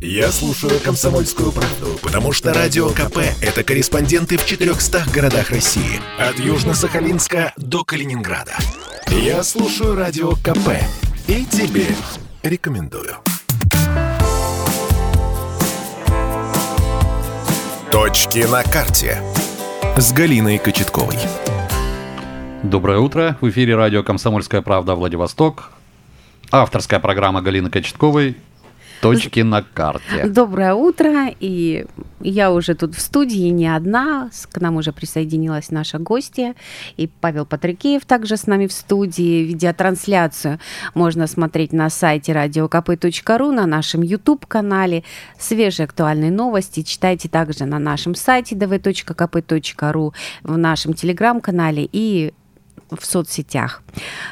Я слушаю «Комсомольскую правду», потому что «Радио КП» — это корреспонденты в 400 городах России. От Южно-Сахалинска до Калининграда. Я слушаю «Радио КП» и тебе рекомендую. Точки на карте с Галиной Кочетковой. Доброе утро. В эфире радио «Комсомольская правда» Владивосток. Авторская программа Галины Кочетковой Точки на карте. Доброе утро, и я уже тут в студии не одна, к нам уже присоединилась наша гостья, и Павел Патрикеев также с нами в студии. Видеотрансляцию можно смотреть на сайте radiokp.ru, на нашем YouTube-канале. Свежие актуальные новости читайте также на нашем сайте dv.kp.ru, в нашем телеграм-канале и в соцсетях.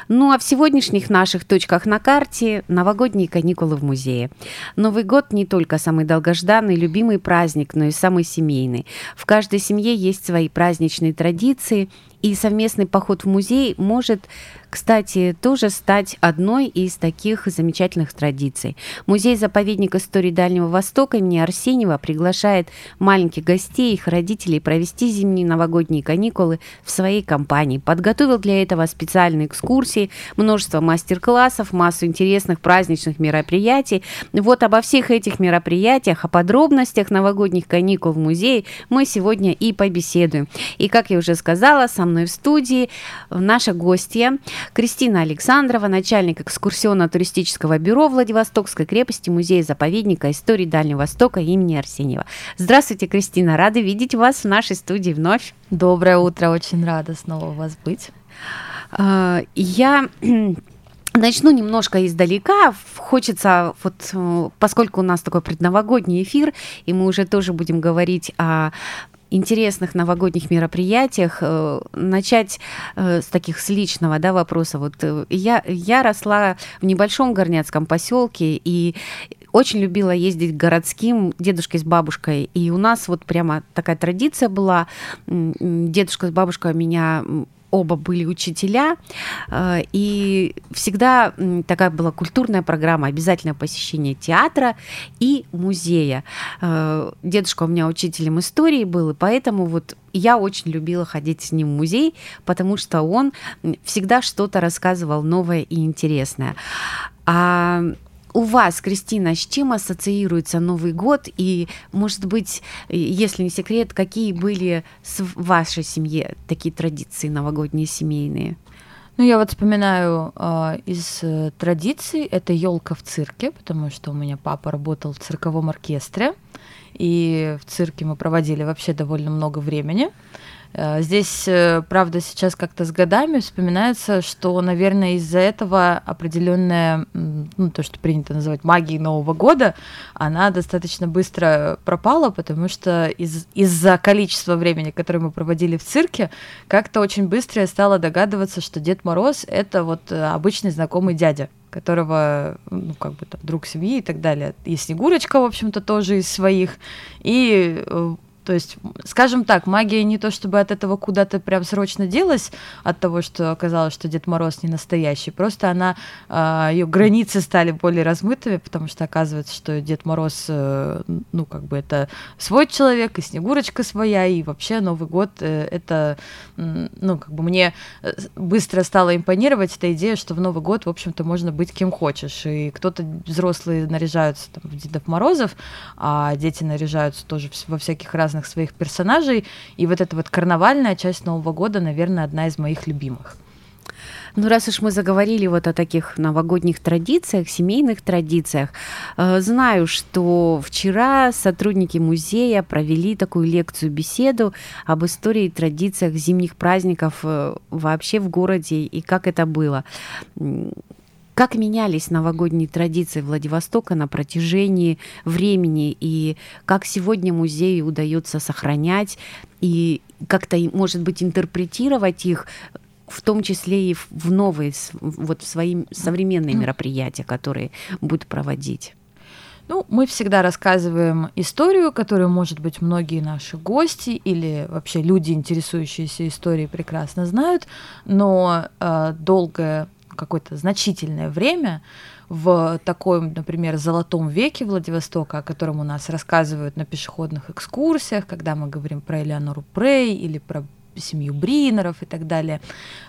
Ну а в сегодняшних наших точках на карте новогодние каникулы в музее. Новый год не только самый долгожданный, любимый праздник, но и самый семейный. В каждой семье есть свои праздничные традиции, и совместный поход в музей может кстати, тоже стать одной из таких замечательных традиций. Музей-заповедник истории Дальнего Востока имени Арсеньева приглашает маленьких гостей, их родителей провести зимние новогодние каникулы в своей компании. Подготовил для этого специальные экскурсии, множество мастер-классов, массу интересных праздничных мероприятий. Вот обо всех этих мероприятиях, о подробностях новогодних каникул в музее мы сегодня и побеседуем. И, как я уже сказала, со мной в студии наша гостья Кристина Александрова, начальник экскурсионно-туристического бюро Владивостокской крепости Музея-заповедника истории Дальнего Востока имени Арсеньева. Здравствуйте, Кристина, рады видеть вас в нашей студии вновь. Доброе утро, очень рада снова у вас быть. А, я Начну немножко издалека. Хочется, вот, э, поскольку у нас такой предновогодний эфир, и мы уже тоже будем говорить о интересных новогодних мероприятиях э, начать э, с таких с личного да, вопроса. Вот э, я, я росла в небольшом горняцком поселке и очень любила ездить городским дедушкой с бабушкой. И у нас вот прямо такая традиция была. Дедушка с бабушкой меня оба были учителя, э, и всегда такая была культурная программа, обязательное посещение театра и музея. Э, дедушка у меня учителем истории был, и поэтому вот я очень любила ходить с ним в музей, потому что он всегда что-то рассказывал новое и интересное. А у вас, Кристина, с чем ассоциируется Новый год? И, может быть, если не секрет, какие были в вашей семье такие традиции новогодние семейные? Ну, я вот вспоминаю э, из э, традиций, это елка в цирке, потому что у меня папа работал в цирковом оркестре, и в цирке мы проводили вообще довольно много времени. Э, здесь, э, правда, сейчас как-то с годами вспоминается, что, наверное, из-за этого определенная, ну, то, что принято называть магией Нового года, она достаточно быстро пропала, потому что из- из-за количества времени, которое мы проводили в цирке, как-то очень быстро я стала догадываться, что Дед Мороз — это вот э, обычный знакомый дядя которого, ну, как бы там, друг семьи и так далее. И Снегурочка, в общем-то, тоже из своих. И то есть, скажем так, магия не то чтобы от этого куда-то прям срочно делась, от того, что оказалось, что Дед Мороз не настоящий. Просто она, а, ее границы стали более размытыми, потому что оказывается, что Дед Мороз, э, ну, как бы это свой человек, и Снегурочка своя, и вообще Новый год э, это, ну, как бы мне э, быстро стало импонировать эта идея, что в Новый год, в общем-то, можно быть кем хочешь. И кто-то взрослые наряжаются там, в Дедов Морозов, а дети наряжаются тоже во всяких разных разных своих персонажей. И вот эта вот карнавальная часть Нового года, наверное, одна из моих любимых. Ну, раз уж мы заговорили вот о таких новогодних традициях, семейных традициях, э, знаю, что вчера сотрудники музея провели такую лекцию, беседу об истории и традициях зимних праздников э, вообще в городе и как это было. Как менялись новогодние традиции Владивостока на протяжении времени? И как сегодня музею удается сохранять? И как-то, может быть, интерпретировать их в том числе и в новые, вот в свои современные мероприятия, которые будут проводить? Ну, мы всегда рассказываем историю, которую, может быть, многие наши гости или вообще люди, интересующиеся историей, прекрасно знают, но э, долгое какое-то значительное время в таком, например, золотом веке Владивостока, о котором у нас рассказывают на пешеходных экскурсиях, когда мы говорим про Элеонору Прей или про семью Бринеров и так далее,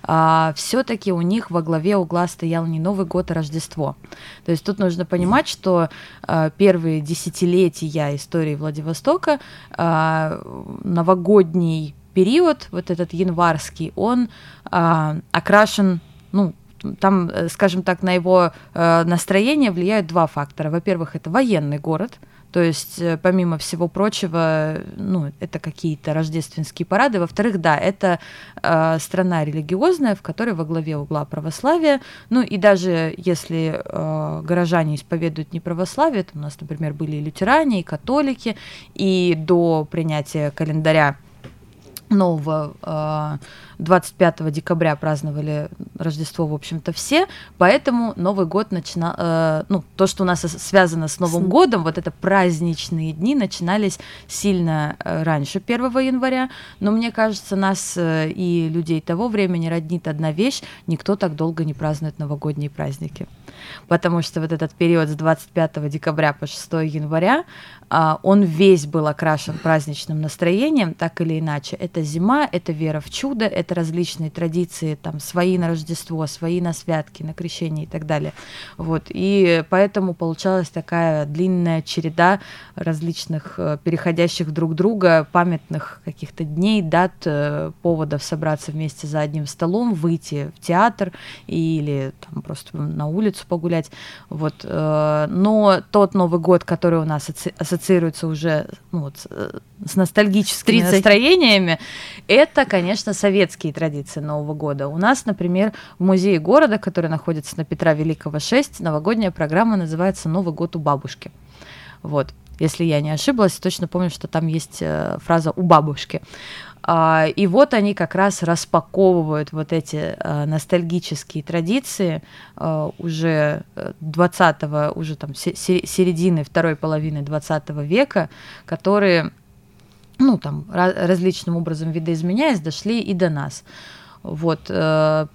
а, все-таки у них во главе угла стоял не Новый год, а Рождество. То есть тут нужно понимать, что а, первые десятилетия истории Владивостока а, новогодний период, вот этот январский, он а, окрашен, ну, там, э, скажем так, на его э, настроение влияют два фактора. Во-первых, это военный город, то есть, э, помимо всего прочего, ну, это какие-то рождественские парады. Во-вторых, да, это э, страна религиозная, в которой во главе угла православие. Ну и даже если э, горожане исповедуют не православие, то у нас, например, были и лютеране, и католики, и до принятия календаря нового 25 э, декабря праздновали Рождество, в общем-то, все, поэтому Новый год начинал, э, ну, то, что у нас связано с Новым годом, вот это праздничные дни начинались сильно э, раньше 1 января, но мне кажется, нас и людей того времени роднит одна вещь, никто так долго не празднует новогодние праздники, потому что вот этот период с 25 декабря по 6 января, он весь был окрашен праздничным настроением, так или иначе, это зима, это вера в чудо, это это различные традиции, там, свои на Рождество, свои на святки, на крещение и так далее. Вот. И поэтому получалась такая длинная череда различных э, переходящих друг друга памятных каких-то дней, дат, э, поводов собраться вместе за одним столом, выйти в театр или там, просто на улицу погулять. Вот. Э, но тот Новый год, который у нас ассоциируется уже ну, вот, с ностальгическими 30. настроениями, это, конечно, советские традиции Нового года. У нас, например, в музее города, который находится на Петра Великого 6, новогодняя программа называется «Новый год у бабушки». Вот. Если я не ошиблась, точно помню, что там есть э, фраза «у бабушки». А, и вот они как раз распаковывают вот эти э, ностальгические традиции э, уже 20-го, уже там середины, второй половины 20 века, которые ну, там, различным образом видоизменяясь, дошли и до нас. Вот, э,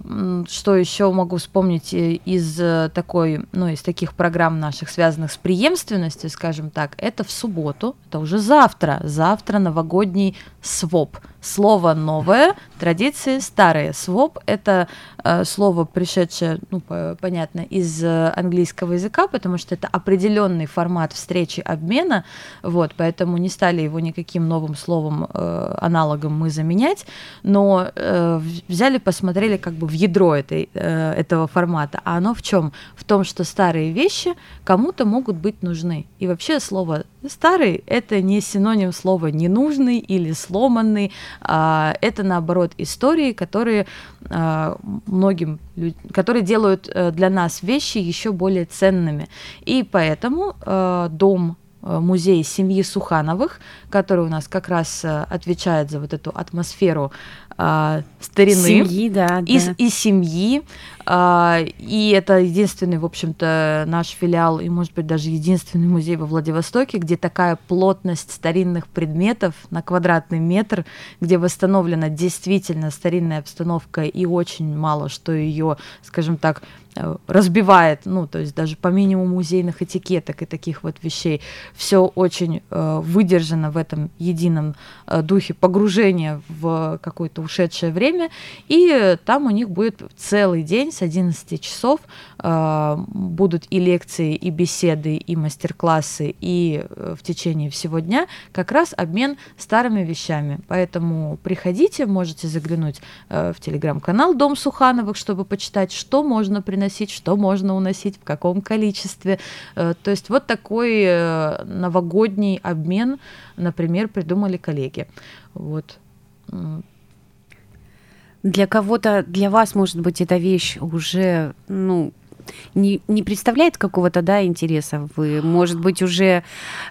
что еще могу вспомнить э, из э, такой, ну, из таких программ наших, связанных с преемственностью, скажем так, это в субботу, это уже завтра, завтра новогодний своп – слово новое, традиции старые. Своп — это э, слово, пришедшее, ну, понятно, из э, английского языка, потому что это определенный формат встречи обмена, вот, поэтому не стали его никаким новым словом, э, аналогом мы заменять, но э, взяли, посмотрели как бы в ядро этой, э, этого формата, а оно в чем? В том, что старые вещи кому-то могут быть нужны. И вообще слово старый — это не синоним слова ненужный или сломанный, а, это наоборот истории, которые а, многим, которые делают э, для нас вещи еще более ценными. И поэтому э, дом э, музей семьи Сухановых, который у нас как раз отвечает за вот эту атмосферу э, старины семьи, да, и, да. и семьи. Э, и это единственный, в общем-то, наш филиал, и, может быть, даже единственный музей во Владивостоке, где такая плотность старинных предметов на квадратный метр, где восстановлена действительно старинная обстановка и очень мало что ее, скажем так, Э, разбивает, ну, то есть даже по минимуму музейных этикеток и таких вот вещей. Все очень э, выдержано в этом едином э, духе погружения в какое-то ушедшее время, и там у них будет целый день с 11 часов э, будут и лекции, и беседы, и мастер-классы, и э, в течение всего дня как раз обмен старыми вещами. Поэтому приходите, можете заглянуть э, в телеграм-канал Дом Сухановых, чтобы почитать, что можно приносить, что можно уносить, в каком количестве. Э, то есть вот такой э, новогодний обмен, например, придумали коллеги. Вот. Для кого-то, для вас, может быть, эта вещь уже, ну, не, не представляет какого-то, да, интереса. Вы, может быть, уже...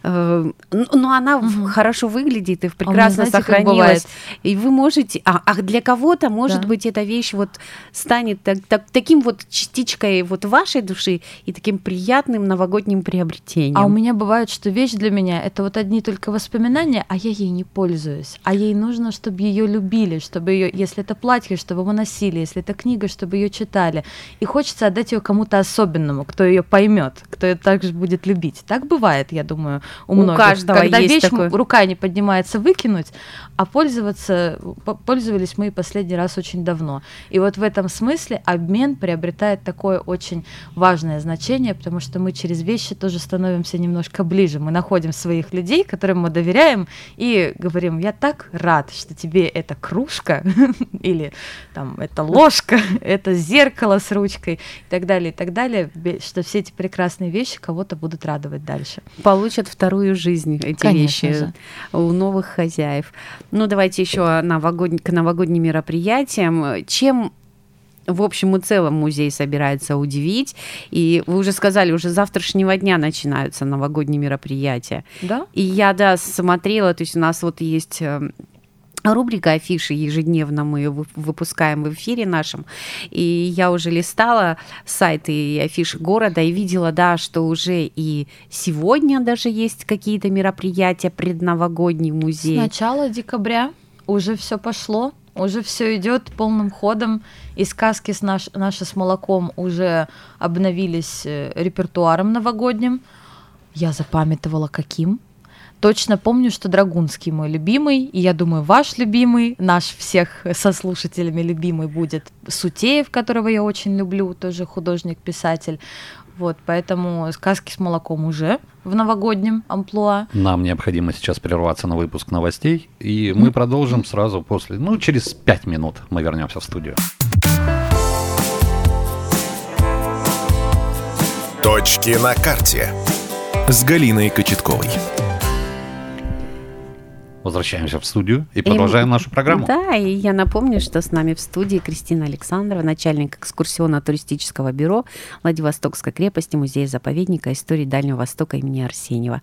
Э, но она угу. хорошо выглядит и а прекрасно а знаете, сохранилась. И вы можете... А, а для кого-то, может да. быть, эта вещь вот станет так, так, таким вот частичкой вот вашей души и таким приятным новогодним приобретением. А у меня бывает, что вещь для меня — это вот одни только воспоминания, а я ей не пользуюсь. А ей нужно, чтобы ее любили, чтобы ее, если это платье, чтобы его носили, если это книга, чтобы ее читали. И хочется отдать ее кому-то особенному, кто ее поймет, кто ее также будет любить. Так бывает, я думаю, у, у многих. Каждого Когда есть вещь такой... рука не поднимается выкинуть, а пользоваться пользовались мы последний раз очень давно. И вот в этом смысле обмен приобретает такое очень важное значение, потому что мы через вещи тоже становимся немножко ближе. Мы находим своих людей, которым мы доверяем, и говорим: я так рад, что тебе эта кружка или там эта ложка, это зеркало с ручкой и так далее, и так далее, что все эти прекрасные вещи кого-то будут радовать дальше. Получат вторую жизнь эти Конечно вещи же. у новых хозяев. Ну, давайте еще новогод... к новогодним мероприятиям. Чем в общем и целом музей собирается удивить. И вы уже сказали, уже завтрашнего дня начинаются новогодние мероприятия. Да? И я, да, смотрела, то есть у нас вот есть эм, Рубрика афиши ежедневно мы выпускаем в эфире нашем. И я уже листала сайты и афиши города и видела, да, что уже и сегодня даже есть какие-то мероприятия, предновогодний музей. С начала декабря уже все пошло, уже все идет полным ходом. И сказки с наш, наши с молоком уже обновились э, репертуаром новогодним. Я запамятовала каким точно помню, что Драгунский мой любимый, и я думаю, ваш любимый, наш всех со слушателями любимый будет Сутеев, которого я очень люблю, тоже художник-писатель. Вот, поэтому сказки с молоком уже в новогоднем амплуа. Нам необходимо сейчас прерваться на выпуск новостей, и мы продолжим сразу после, ну, через пять минут мы вернемся в студию. Точки на карте с Галиной Кочетковой. Возвращаемся в студию и продолжаем и, нашу программу. Да, и я напомню, что с нами в студии Кристина Александрова, начальник экскурсионно-туристического бюро Владивостокской крепости, музея-заповедника истории Дальнего Востока имени Арсеньева.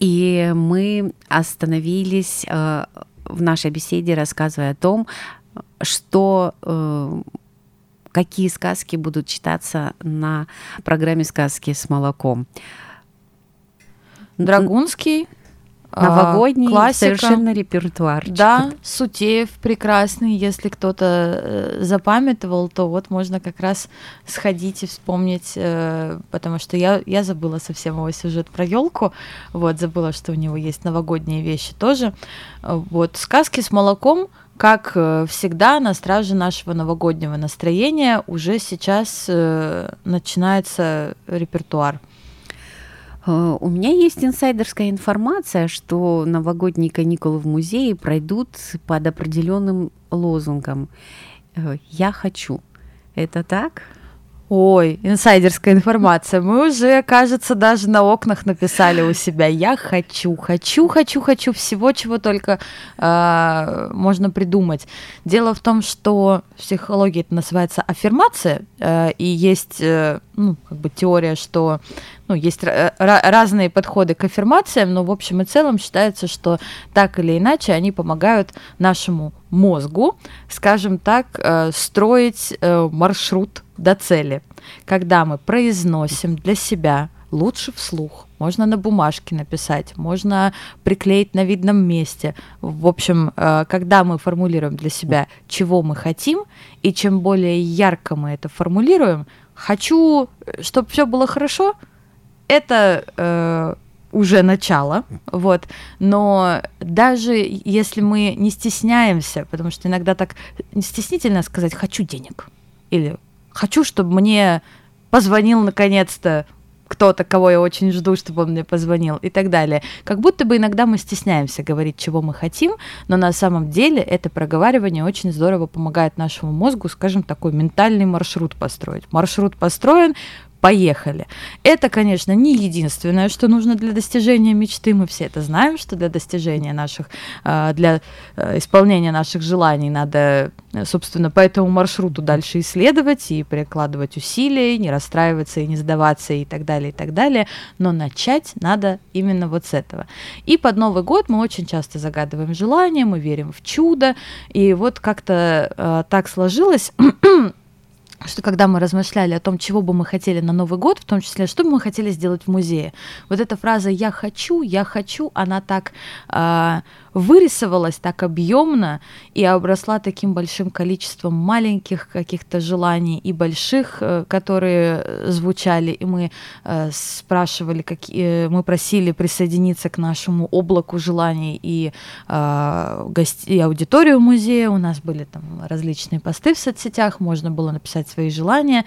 И мы остановились э, в нашей беседе, рассказывая о том, что э, какие сказки будут читаться на программе «Сказки с молоком». Драгунский, Новогодний классика. совершенно репертуар. Да, Сутеев прекрасный. Если кто-то э, запамятовал, то вот можно как раз сходить и вспомнить, э, потому что я, я забыла совсем его сюжет про елку. Вот, забыла, что у него есть новогодние вещи тоже. Вот, сказки с молоком как э, всегда, на страже нашего новогоднего настроения уже сейчас э, начинается репертуар. Э, у меня есть инсайдерская информация, что новогодние каникулы в музее пройдут под определенным лозунгом э, «Я хочу». Это так? Ой, инсайдерская информация. Мы уже, кажется, даже на окнах написали у себя «Я хочу, хочу, хочу, хочу» всего, чего только э, можно придумать. Дело в том, что в психологии это называется аффирмация, э, и есть э, ну, как бы теория, что ну, есть разные подходы к аффирмациям, но в общем и целом считается, что так или иначе они помогают нашему мозгу, скажем так, э, строить э, маршрут до цели. Когда мы произносим для себя лучше вслух, можно на бумажке написать, можно приклеить на видном месте. В общем, э, когда мы формулируем для себя, чего мы хотим, и чем более ярко мы это формулируем, хочу, чтобы все было хорошо, это э, уже начало, вот. Но даже если мы не стесняемся, потому что иногда так стеснительно сказать «хочу денег» или «хочу, чтобы мне позвонил наконец-то кто-то, кого я очень жду, чтобы он мне позвонил и так далее. Как будто бы иногда мы стесняемся говорить, чего мы хотим, но на самом деле это проговаривание очень здорово помогает нашему мозгу, скажем, такой ментальный маршрут построить. Маршрут построен, поехали. Это, конечно, не единственное, что нужно для достижения мечты. Мы все это знаем, что для достижения наших, а, для э, исполнения наших желаний надо, собственно, по этому маршруту дальше исследовать и прикладывать усилия, не расстраиваться и не сдаваться и так далее, и так далее. Но начать надо именно вот с этого. И под Новый год мы очень часто загадываем желания, мы верим в чудо. И вот как-то э, так сложилось, что когда мы размышляли о том, чего бы мы хотели на Новый год, в том числе, что бы мы хотели сделать в музее, вот эта фраза «я хочу», «я хочу», она так э, вырисовалась так объемно и обросла таким большим количеством маленьких каких-то желаний и больших, э, которые звучали, и мы э, спрашивали, какие, мы просили присоединиться к нашему облаку желаний и, э, гости, и аудиторию музея, у нас были там различные посты в соцсетях, можно было написать свои желания.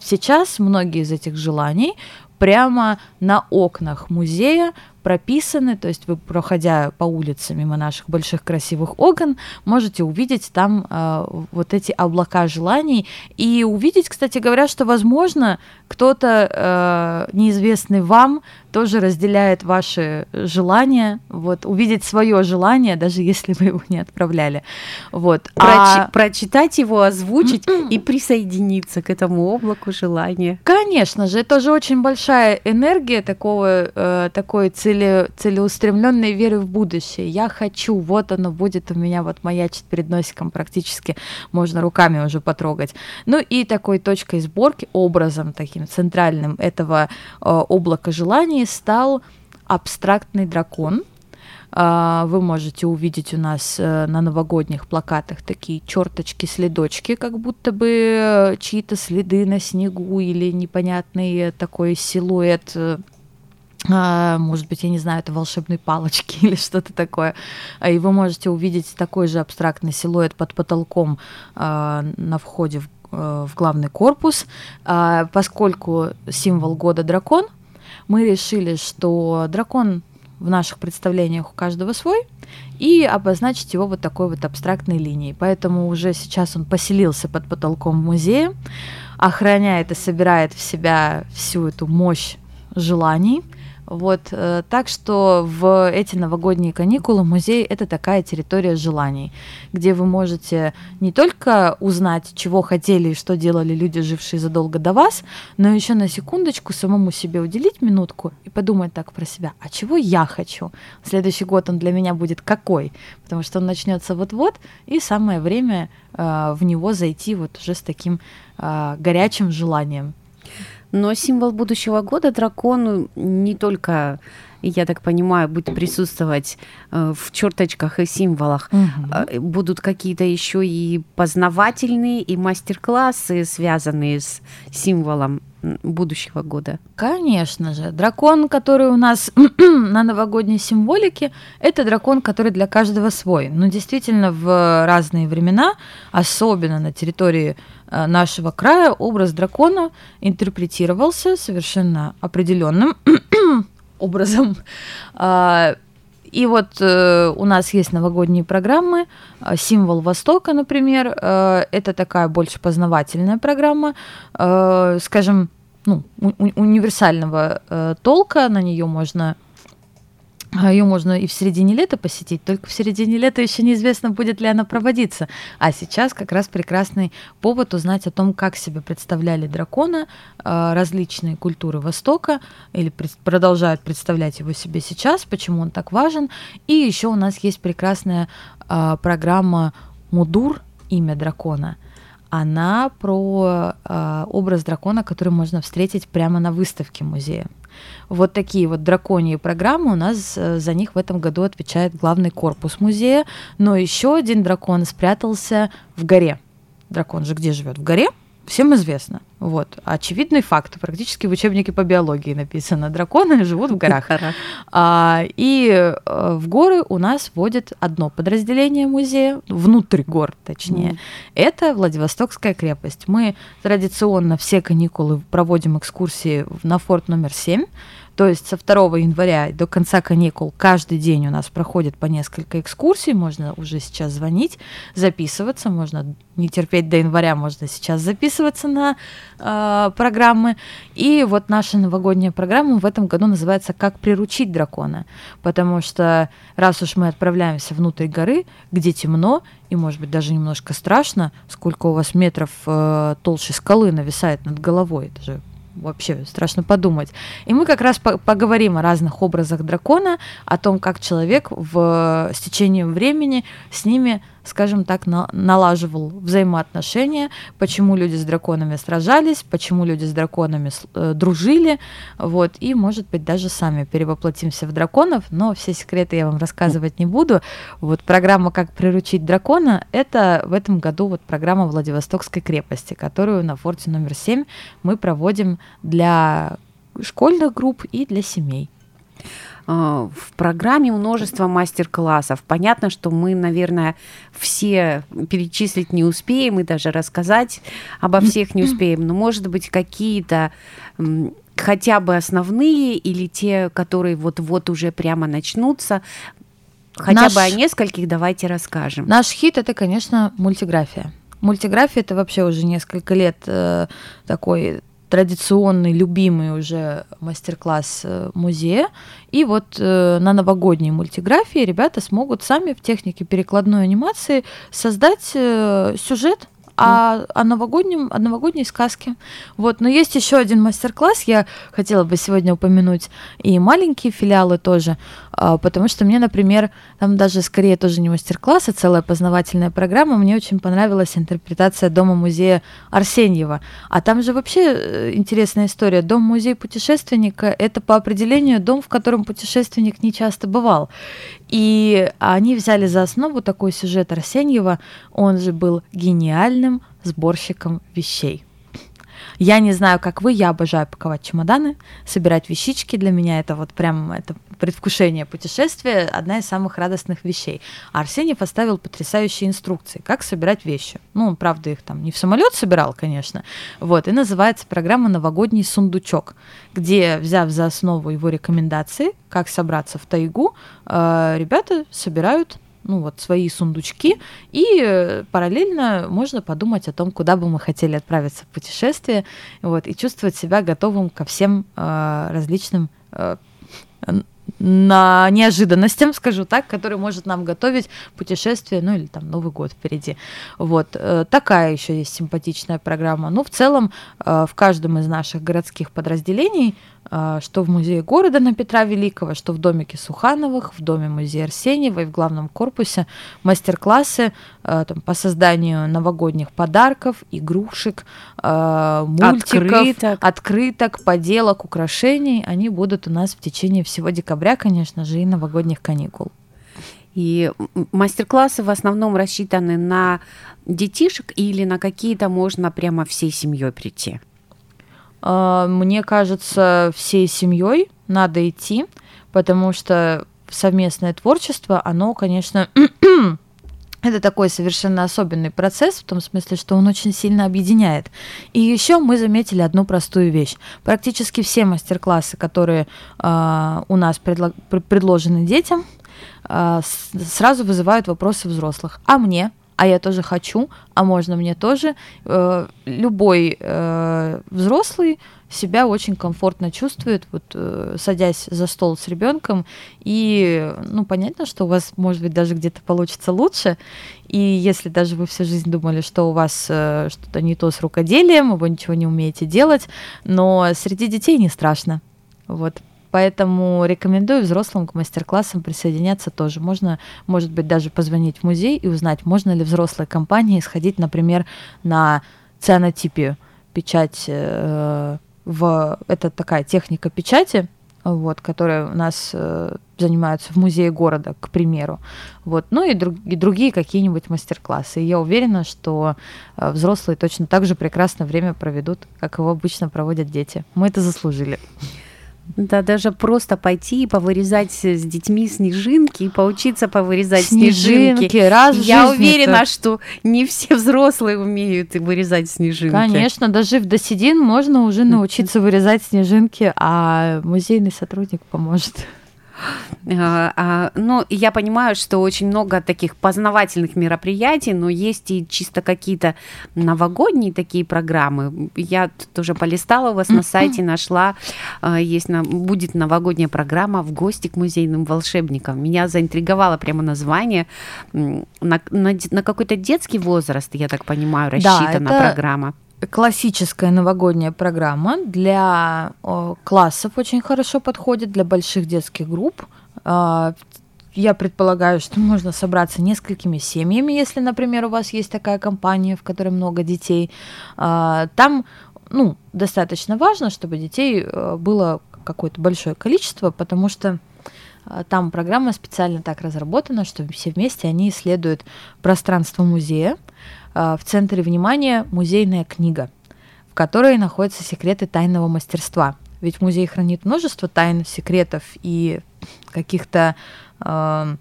Сейчас многие из этих желаний прямо на окнах музея прописаны, то есть вы, проходя по улице мимо наших больших красивых окон, можете увидеть там э, вот эти облака желаний и увидеть, кстати говоря, что, возможно, кто-то э, неизвестный вам тоже разделяет ваши желания, вот увидеть свое желание, даже если вы его не отправляли, вот. Проч- а... Прочитать его, озвучить и присоединиться к этому облаку желания. Конечно же, это же очень большая энергия такого э, такой цели целеустремленной веры в будущее. Я хочу, вот оно будет у меня вот маячит перед носиком практически, можно руками уже потрогать. Ну и такой точкой сборки образом таким центральным этого э, облака желаний стал абстрактный дракон. Э, вы можете увидеть у нас э, на новогодних плакатах такие черточки, следочки, как будто бы э, чьи-то следы на снегу или непонятный такой силуэт а, может быть, я не знаю, это волшебные палочки или что-то такое. И вы можете увидеть такой же абстрактный силуэт под потолком а, на входе в Э, главный корпус. А, поскольку символ года дракон, мы решили, что дракон в наших представлениях у каждого свой, и обозначить его вот такой вот абстрактной линией. Поэтому уже сейчас он поселился под потолком музея, охраняет и собирает в себя всю эту мощь желаний – вот, э, так что в эти новогодние каникулы музей это такая территория желаний, где вы можете не только узнать, чего хотели и что делали люди, жившие задолго до вас, но еще на секундочку самому себе уделить минутку и подумать так про себя, а чего я хочу? Следующий год он для меня будет какой? Потому что он начнется вот-вот, и самое время э, в него зайти вот уже с таким э, горячим желанием. Но символ будущего года дракон не только я так понимаю, будет присутствовать э, в черточках и символах. Угу. Будут какие-то еще и познавательные, и мастер-классы, связанные с символом будущего года. Конечно же. Дракон, который у нас на новогодней символике, это дракон, который для каждого свой. Но действительно, в разные времена, особенно на территории Э, нашего края образ дракона интерпретировался совершенно определенным образом. И вот э, у нас есть новогодние программы. Э, Символ Востока, например, э, это такая больше познавательная программа, э, скажем, ну, у- универсального э, толка. На нее можно Ее можно и в середине лета посетить, только в середине лета еще неизвестно, будет ли она проводиться. А сейчас как раз прекрасный повод узнать о том, как себе представляли дракона а, различные культуры Востока, или продолжают представлять его себе сейчас, почему он так важен. И еще у нас есть прекрасная а, программа Мудур, имя дракона – она про э, образ дракона, который можно встретить прямо на выставке музея. Вот такие вот драконьи программы у нас э, за них в этом году отвечает главный корпус музея. Но еще один дракон спрятался в горе. Дракон же где живет? В горе? всем известно. Вот. Очевидный факт. Практически в учебнике по биологии написано. Драконы живут в горах. А, и а, в горы у нас вводит одно подразделение музея, внутрь гор точнее. Mm. Это Владивостокская крепость. Мы традиционно все каникулы проводим экскурсии на форт номер 7 То есть со 2 января до конца каникул каждый день у нас проходит по несколько экскурсий, можно уже сейчас звонить, записываться, можно не терпеть до января, можно сейчас записываться на э, программы. И вот наша новогодняя программа в этом году называется «Как приручить дракона», потому что раз уж мы отправляемся внутрь горы, где темно, и, может быть, даже немножко страшно, сколько у вас метров э, толще скалы нависает над головой, это же вообще страшно подумать. И мы как раз по поговорим о разных образах дракона, о том, как человек в, с течением времени с ними скажем так, на, налаживал взаимоотношения, почему люди с драконами сражались, почему люди с драконами э, дружили, вот, и, может быть, даже сами перевоплотимся в драконов, но все секреты я вам рассказывать не буду. Вот программа «Как приручить дракона» — это в этом году вот программа Владивостокской крепости, которую на форте номер 7 мы проводим для школьных групп и для семей. А, в программе множество мастер-классов. Понятно, что мы, наверное, все перечислить не успеем и даже рассказать обо всех не успеем, но, может быть, какие-то хотя бы основные или те, которые вот-вот уже прямо начнутся, хотя наш, бы о нескольких давайте расскажем. Наш хит это, конечно, мультиграфия. Мультиграфия это вообще уже несколько лет э, такой традиционный, любимый уже мастер-класс э, музея. И вот э, на новогодней мультиграфии ребята смогут сами в технике перекладной анимации создать э, сюжет о, о, новогоднем, о новогодней сказке. Вот. Но есть еще один мастер-класс, я хотела бы сегодня упомянуть, и маленькие филиалы тоже, потому что мне, например, там даже скорее тоже не мастер-класс, а целая познавательная программа, мне очень понравилась интерпретация дома-музея Арсеньева. А там же вообще э, интересная история. Дом-музей путешественника — это по определению дом, в котором путешественник не часто бывал. И они взяли за основу такой сюжет Арсеньева. Он же был гениальным сборщиком вещей. Я не знаю, как вы, я обожаю паковать чемоданы, собирать вещички. Для меня это вот прям это предвкушение путешествия одна из самых радостных вещей. А Арсеньев оставил потрясающие инструкции, как собирать вещи. Ну, он, правда, их там не в самолет собирал, конечно. Вот, и называется программа «Новогодний сундучок», где, взяв за основу его рекомендации, как собраться в тайгу, э, ребята собирают ну вот свои сундучки, и э, параллельно можно подумать о том, куда бы мы хотели отправиться в путешествие, вот, и чувствовать себя готовым ко всем э, различным э, на неожиданностям, скажу так, который может нам готовить путешествие, ну или там Новый год впереди. Вот э, такая еще есть симпатичная программа. Ну, в целом, э, в каждом из наших городских подразделений что в музее города на Петра Великого, что в домике Сухановых, в доме музея Арсеньева и в главном корпусе мастер-классы а, там, по созданию новогодних подарков, игрушек, а, мультиков, открыток. открыток, поделок, украшений. Они будут у нас в течение всего декабря, конечно же, и новогодних каникул. И мастер-классы в основном рассчитаны на детишек или на какие-то можно прямо всей семьей прийти? А, мне кажется, всей семьей надо идти, потому что совместное творчество, оно, конечно, это такой совершенно особенный процесс, в том смысле, что он очень сильно объединяет. И еще мы заметили одну простую вещь. Практически все мастер-классы, которые э, у нас предло- предложены детям, э, сразу вызывают вопросы взрослых. А мне? А я тоже хочу, а можно мне тоже. Э, любой э, взрослый себя очень комфортно чувствует, вот э, садясь за стол с ребенком, и ну понятно, что у вас может быть даже где-то получится лучше, и если даже вы всю жизнь думали, что у вас э, что-то не то с рукоделием, вы ничего не умеете делать, но среди детей не страшно, вот Поэтому рекомендую взрослым к мастер-классам присоединяться тоже. Можно, может быть, даже позвонить в музей и узнать, можно ли взрослой компании сходить, например, на цианотипию, печать э, в... Это такая техника печати, вот, которая у нас э, занимаются в музее города, к примеру. Вот. Ну и, друг, и другие какие-нибудь мастер-классы. И я уверена, что э, взрослые точно так же прекрасно время проведут, как его обычно проводят дети. Мы это заслужили. Да, даже просто пойти и повырезать с детьми снежинки и поучиться повырезать снежинки. Снежинки, раз Я уверена, что не все взрослые умеют вырезать снежинки. Конечно, дожив до седин, можно уже научиться вырезать снежинки, а музейный сотрудник поможет. А, ну, я понимаю, что очень много таких познавательных мероприятий, но есть и чисто какие-то новогодние такие программы. Я тоже полистала у вас на сайте, нашла, а, есть на, будет новогодняя программа «В гости к музейным волшебникам». Меня заинтриговало прямо название. На, на на какой-то детский возраст, я так понимаю, Да, рассчитана это- программа. Классическая новогодняя программа для классов очень хорошо подходит, для больших детских групп. А, Я предполагаю, что можно собраться несколькими семьями, если, например, у вас есть такая компания, в которой много детей. А, Там ну, достаточно важно, чтобы детей э, было какое-то большое количество, потому что а, там программа специально так разработана, что все вместе они исследуют пространство музея. А, В центре внимания музейная книга, в которой находятся секреты тайного мастерства. Ведь музей хранит множество тайн, секретов и каких-то а,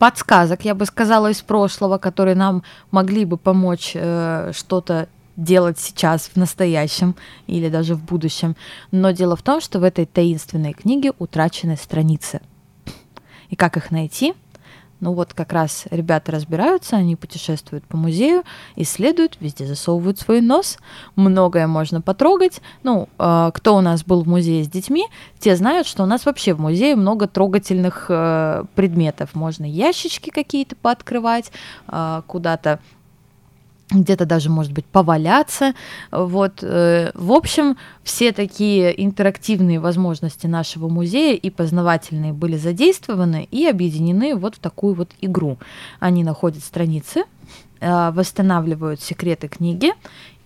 подсказок, я бы сказала, из прошлого, которые нам могли бы помочь э, что-то делать сейчас, в настоящем или даже в будущем. Но дело в том, что в этой таинственной книге утрачены страницы. И как их найти? Ну вот как раз ребята разбираются, они путешествуют по музею, исследуют, везде засовывают свой нос, многое можно потрогать. Ну, э, кто у нас был в музее с детьми, те знают, что у нас вообще в музее много трогательных э, предметов. Можно ящички какие-то пооткрывать, э, куда-то где-то даже, может быть, поваляться. Вот, э, в общем, все такие интерактивные возможности нашего музея и познавательные были задействованы и объединены вот в такую вот игру. Они находят страницы, э, восстанавливают секреты книги,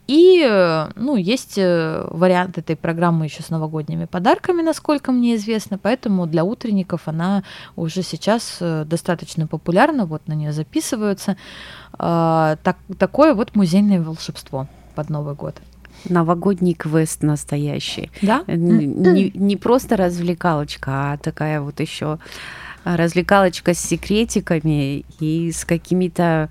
и, э, ну, есть э, вариант этой программы еще с новогодними подарками, насколько мне известно, поэтому для утренников она уже сейчас э, достаточно популярна, вот на нее записываются. А, так, такое вот музейное волшебство под Новый год. Новогодний квест настоящий. Да? Не, не просто развлекалочка, а такая вот еще развлекалочка с секретиками и с какими-то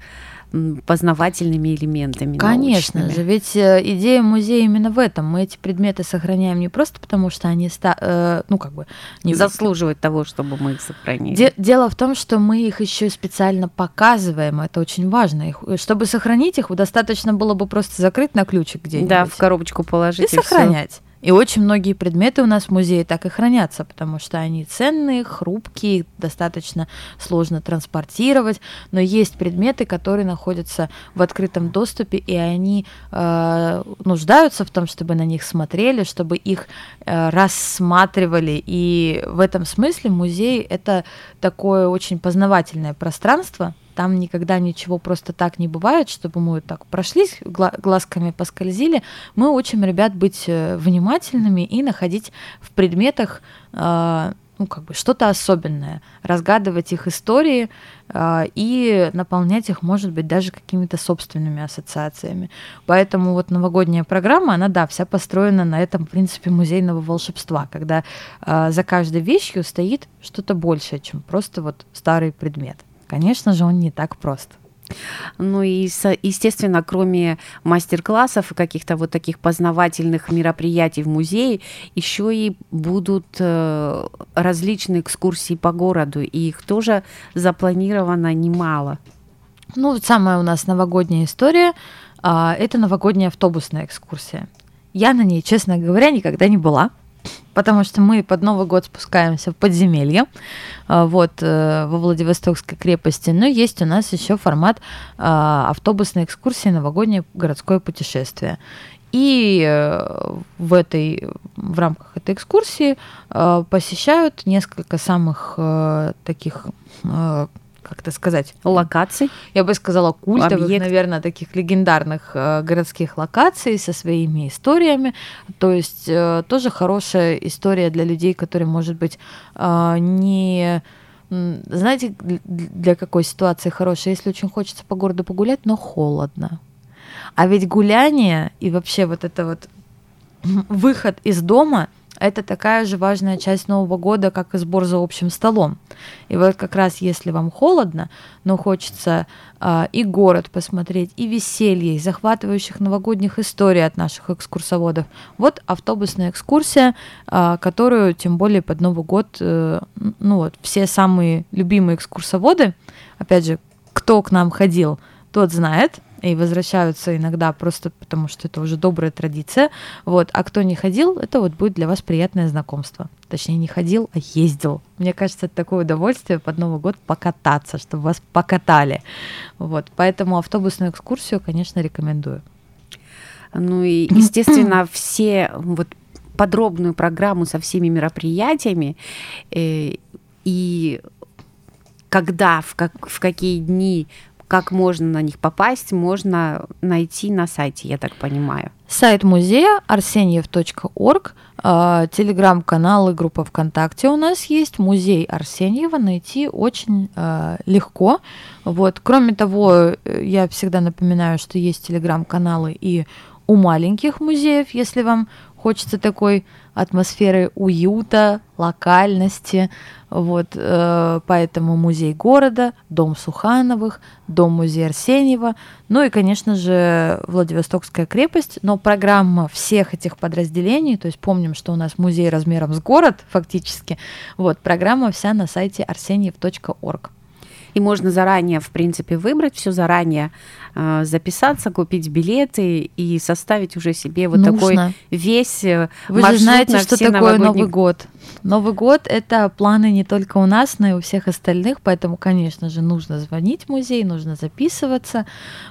познавательными элементами. Конечно научными. же, ведь э, идея музея именно в этом. Мы эти предметы сохраняем не просто потому, что они, ста- э, ну, как бы, не заслуживает того, чтобы мы их сохранили. Де- дело в том, что мы их еще специально показываем, это очень важно. Их, э, чтобы сохранить их, достаточно было бы просто закрыть на ключик где-нибудь. да, в коробочку положить и и сохранять. И очень многие предметы у нас в музее так и хранятся, потому что они ценные, хрупкие, достаточно сложно транспортировать. Но есть предметы, которые находятся в открытом доступе, и они э, нуждаются в том, чтобы на них смотрели, чтобы их э, рассматривали. И в этом смысле музей это такое очень познавательное пространство, там никогда ничего просто так не бывает, чтобы мы вот так прошлись, гла- глазками поскользили. Мы учим ребят быть э, внимательными и находить в предметах э, ну, как бы что-то особенное, разгадывать их истории э, и наполнять их, может быть, даже какими-то собственными ассоциациями. Поэтому вот новогодняя программа, она, да, вся построена на этом принципе музейного волшебства, когда э, за каждой вещью стоит что-то большее, чем просто вот старый предмет. Конечно же, он не так прост. Ну и, естественно, кроме мастер-классов и каких-то вот таких познавательных мероприятий в музее, еще и будут э, различные экскурсии по городу, и их тоже запланировано немало. Ну, вот самая у нас новогодняя история а, это новогодняя автобусная экскурсия. Я на ней, честно говоря, никогда не была, потому что мы под Новый год спускаемся в подземелье, а, вот, э, во Владивостокской крепости, но есть у нас еще формат а, автобусной экскурсии новогоднее городское путешествие. И э, в, этой, в рамках этой экскурсии э, посещают несколько самых э, таких, э, как это сказать, Локаций. я бы сказала, культовых, Объект. наверное, таких легендарных э, городских локаций со своими историями. То есть э, тоже хорошая история для людей, которые, может быть, э, не... Знаете, для какой ситуации хорошая? Если очень хочется по городу погулять, но холодно. А ведь гуляние и вообще вот это вот выход из дома это такая же важная часть Нового года, как и сбор за общим столом. И вот как раз если вам холодно, но хочется а, и город посмотреть, и веселье, и захватывающих новогодних историй от наших экскурсоводов, вот автобусная экскурсия, а, которую тем более под Новый год, а, ну вот, все самые любимые экскурсоводы, опять же, кто к нам ходил, тот знает, и возвращаются иногда просто потому, что это уже добрая традиция. Вот. А кто не ходил, это вот будет для вас приятное знакомство. Точнее, не ходил, а ездил. Мне кажется, это такое удовольствие под Новый год покататься, чтобы вас покатали. Вот. Поэтому автобусную экскурсию, конечно, рекомендую. Ну и, естественно, все вот подробную программу со всеми мероприятиями э, и когда, в, как, в какие дни как можно на них попасть, можно найти на сайте, я так понимаю. Сайт музея арсеньев.орг, а, телеграм-канал и группа ВКонтакте у нас есть. Музей Арсеньева найти очень э, легко. Вот. Кроме того, я всегда напоминаю, что есть телеграм-каналы и у маленьких музеев, если вам хочется такой атмосферы уюта, локальности. Вот, э, поэтому музей города, дом Сухановых, дом музея Арсеньева, ну и, конечно же, Владивостокская крепость. Но программа всех этих подразделений, то есть помним, что у нас музей размером с город фактически, вот, программа вся на сайте arsenьев.org. И можно заранее, в принципе, выбрать все заранее, э, записаться, купить билеты и составить уже себе вот Нужно. такой весь э, Вы же знаете, что такое новогодних... Новый год. Новый год — это планы не только у нас, но и у всех остальных, поэтому, конечно же, нужно звонить в музей, нужно записываться.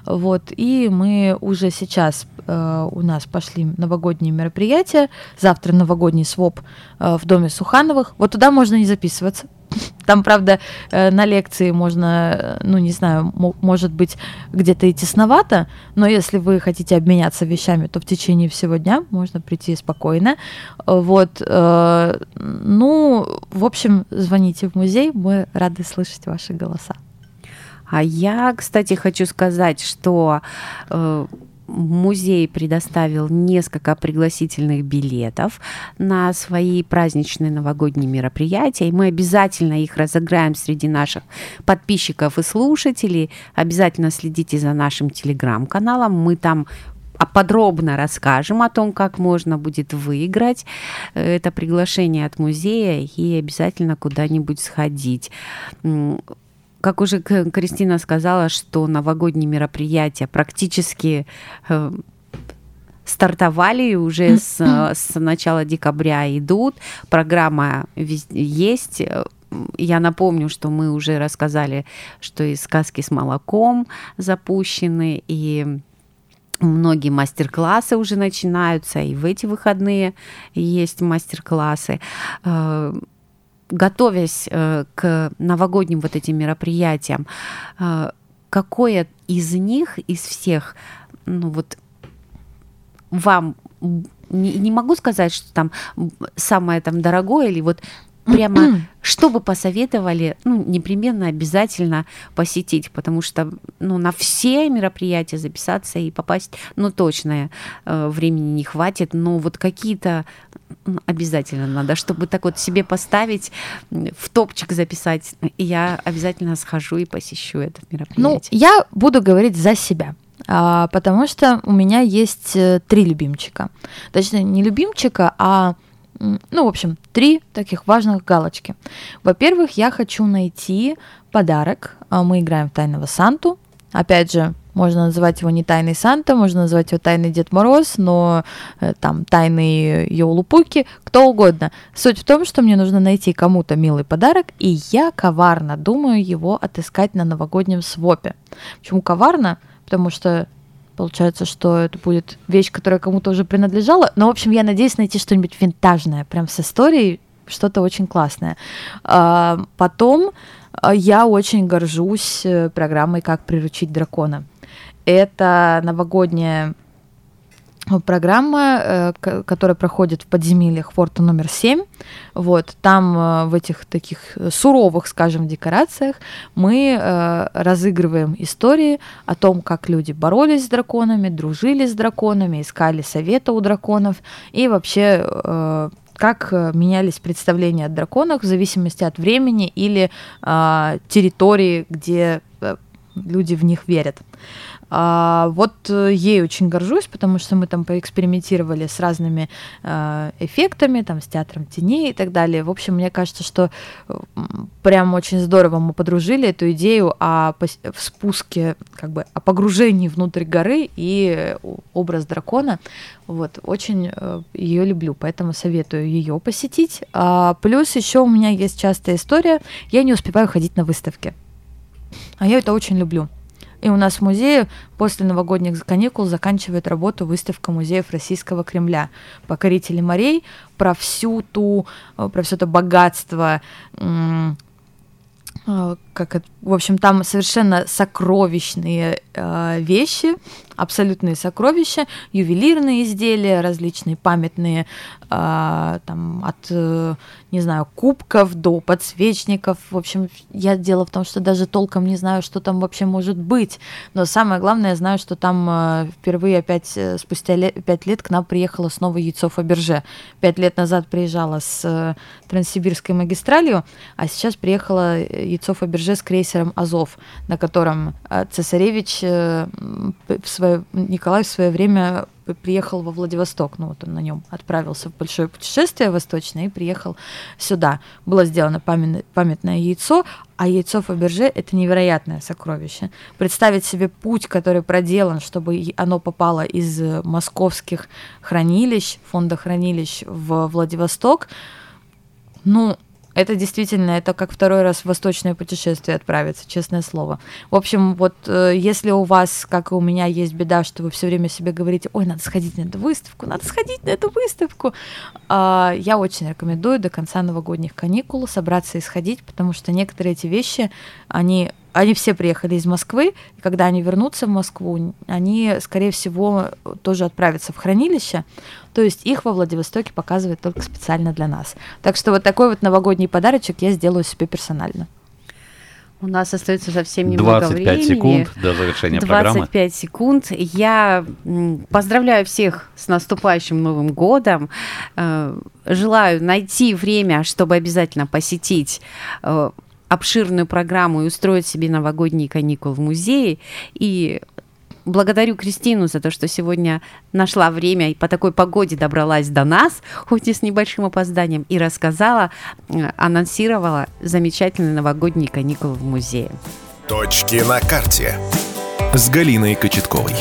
Вот, и мы уже сейчас, э, у нас пошли новогодние мероприятия, завтра новогодний своп э, в доме Сухановых. Вот туда можно не записываться, там, правда, э, на лекции можно, ну, не знаю, может быть, где-то и тесновато, но если вы хотите обменяться вещами, то в течение всего дня можно прийти спокойно. Вот, э, ну, в общем, звоните в музей, мы рады слышать ваши голоса. А я, кстати, хочу сказать, что э, музей предоставил несколько пригласительных билетов на свои праздничные новогодние мероприятия, и мы обязательно их разыграем среди наших подписчиков и слушателей. Обязательно следите за нашим телеграм-каналом, мы там подробно расскажем о том, как можно будет выиграть э, это приглашение от музея и обязательно куда-нибудь сходить. Как уже Кристина сказала, что новогодние мероприятия практически э, стартовали уже с, с начала декабря идут. Программа есть. Я напомню, что мы уже рассказали, что и сказки с молоком запущены, и многие мастер-классы уже начинаются, и в эти выходные есть мастер-классы. Готовясь э, к новогодним вот этим мероприятиям, э, какое из них, из всех, ну вот вам не, не могу сказать, что там самое там дорогое или вот прямо что бы посоветовали, ну, непременно обязательно посетить, потому что, ну, на все мероприятия записаться и попасть, ну, точно э, времени не хватит, но вот какие-то обязательно надо, чтобы так вот себе поставить, в топчик записать, и я обязательно схожу и посещу это мероприятие. Ну, я буду говорить за себя. А, потому что у меня есть э, три любимчика. Точнее, не любимчика, а ну, в общем, три таких важных галочки. Во-первых, я хочу найти подарок. А, мы играем в Тайного Санту. Опять же, можно называть его не Тайный Санта, можно назвать его Тайный Дед Мороз, но э, там Тайный Йоулупуки, кто угодно. Суть в том, что мне нужно найти кому-то милый подарок, и я коварно думаю его отыскать на новогоднем свопе. Почему коварно? Потому что Получается, что это будет вещь, которая кому-то уже принадлежала. Но, в общем, я надеюсь найти что-нибудь винтажное, прям с историей, что-то очень классное. А, потом а, я очень горжусь э, программой «Как приручить дракона». Это новогодняя программа, э, которая проходит в подземельях форта номер 7. Вот, там э, в этих таких суровых, скажем, декорациях мы э, разыгрываем истории о том, как люди боролись с драконами, дружили с драконами, искали совета у драконов и вообще как менялись представления о драконах в зависимости от времени или территории, где люди в них верят. А, вот э, ей очень горжусь, потому что мы там поэкспериментировали с разными э, эффектами, там, с театром теней и так далее. В общем, мне кажется, что прям очень здорово мы подружили эту идею о спуске, как бы, о погружении внутрь горы и образ дракона. Вот, очень э, ее люблю, поэтому советую ее посетить. А, плюс еще у меня есть частая история, я не успеваю ходить на выставки. А я это очень люблю. И у нас в музее после новогодних каникул заканчивает работу выставка музеев Российского Кремля. «Покорители морей» про всю ту, э, про все это богатство э, как это, в общем, там совершенно сокровищные э, вещи, абсолютные сокровища, ювелирные изделия, различные памятные, э, там, от, э, не знаю, кубков до подсвечников. В общем, я дело в том, что даже толком не знаю, что там вообще может быть. Но самое главное, я знаю, что там э, впервые опять э, спустя лет, пять лет к нам приехало снова яйцо Фаберже. Пять лет назад приезжала с э, Транссибирской магистралью, а сейчас приехало э, яйцо Фаберже с крейсером Азов, на котором э, цесаревич э, в свое, Николай в свое время приехал во Владивосток, ну вот он на нем отправился в большое путешествие восточное и приехал сюда. Было сделано памятное, яйцо, а яйцо Фаберже – это невероятное сокровище. Представить себе путь, который проделан, чтобы оно попало из московских хранилищ, фонда хранилищ в Владивосток, ну, это действительно, это как второй раз в восточное путешествие отправиться, честное слово. В общем, вот э, если у вас, как и у меня, есть беда, что вы все время себе говорите, ой, надо сходить на эту выставку, надо сходить на эту выставку, э, я очень рекомендую до конца новогодних каникул собраться и сходить, потому что некоторые эти вещи, они они все приехали из Москвы, и когда они вернутся в Москву, они, скорее всего, тоже отправятся в хранилище, то есть их во Владивостоке показывают только специально для нас. Так что вот такой вот новогодний подарочек я сделаю себе персонально. У нас остается совсем немного 25 времени. секунд до завершения 25 программы. 25 секунд. Я поздравляю всех с наступающим Новым годом. Э, желаю найти время, чтобы обязательно посетить э, обширную программу и устроить себе новогодние каникулы в музее. И благодарю Кристину за то, что сегодня нашла время и по такой погоде добралась до нас, хоть и с небольшим опозданием, и рассказала, э, анонсировала замечательные новогодние каникулы в музее. Точки на карте с Галиной Кочетковой.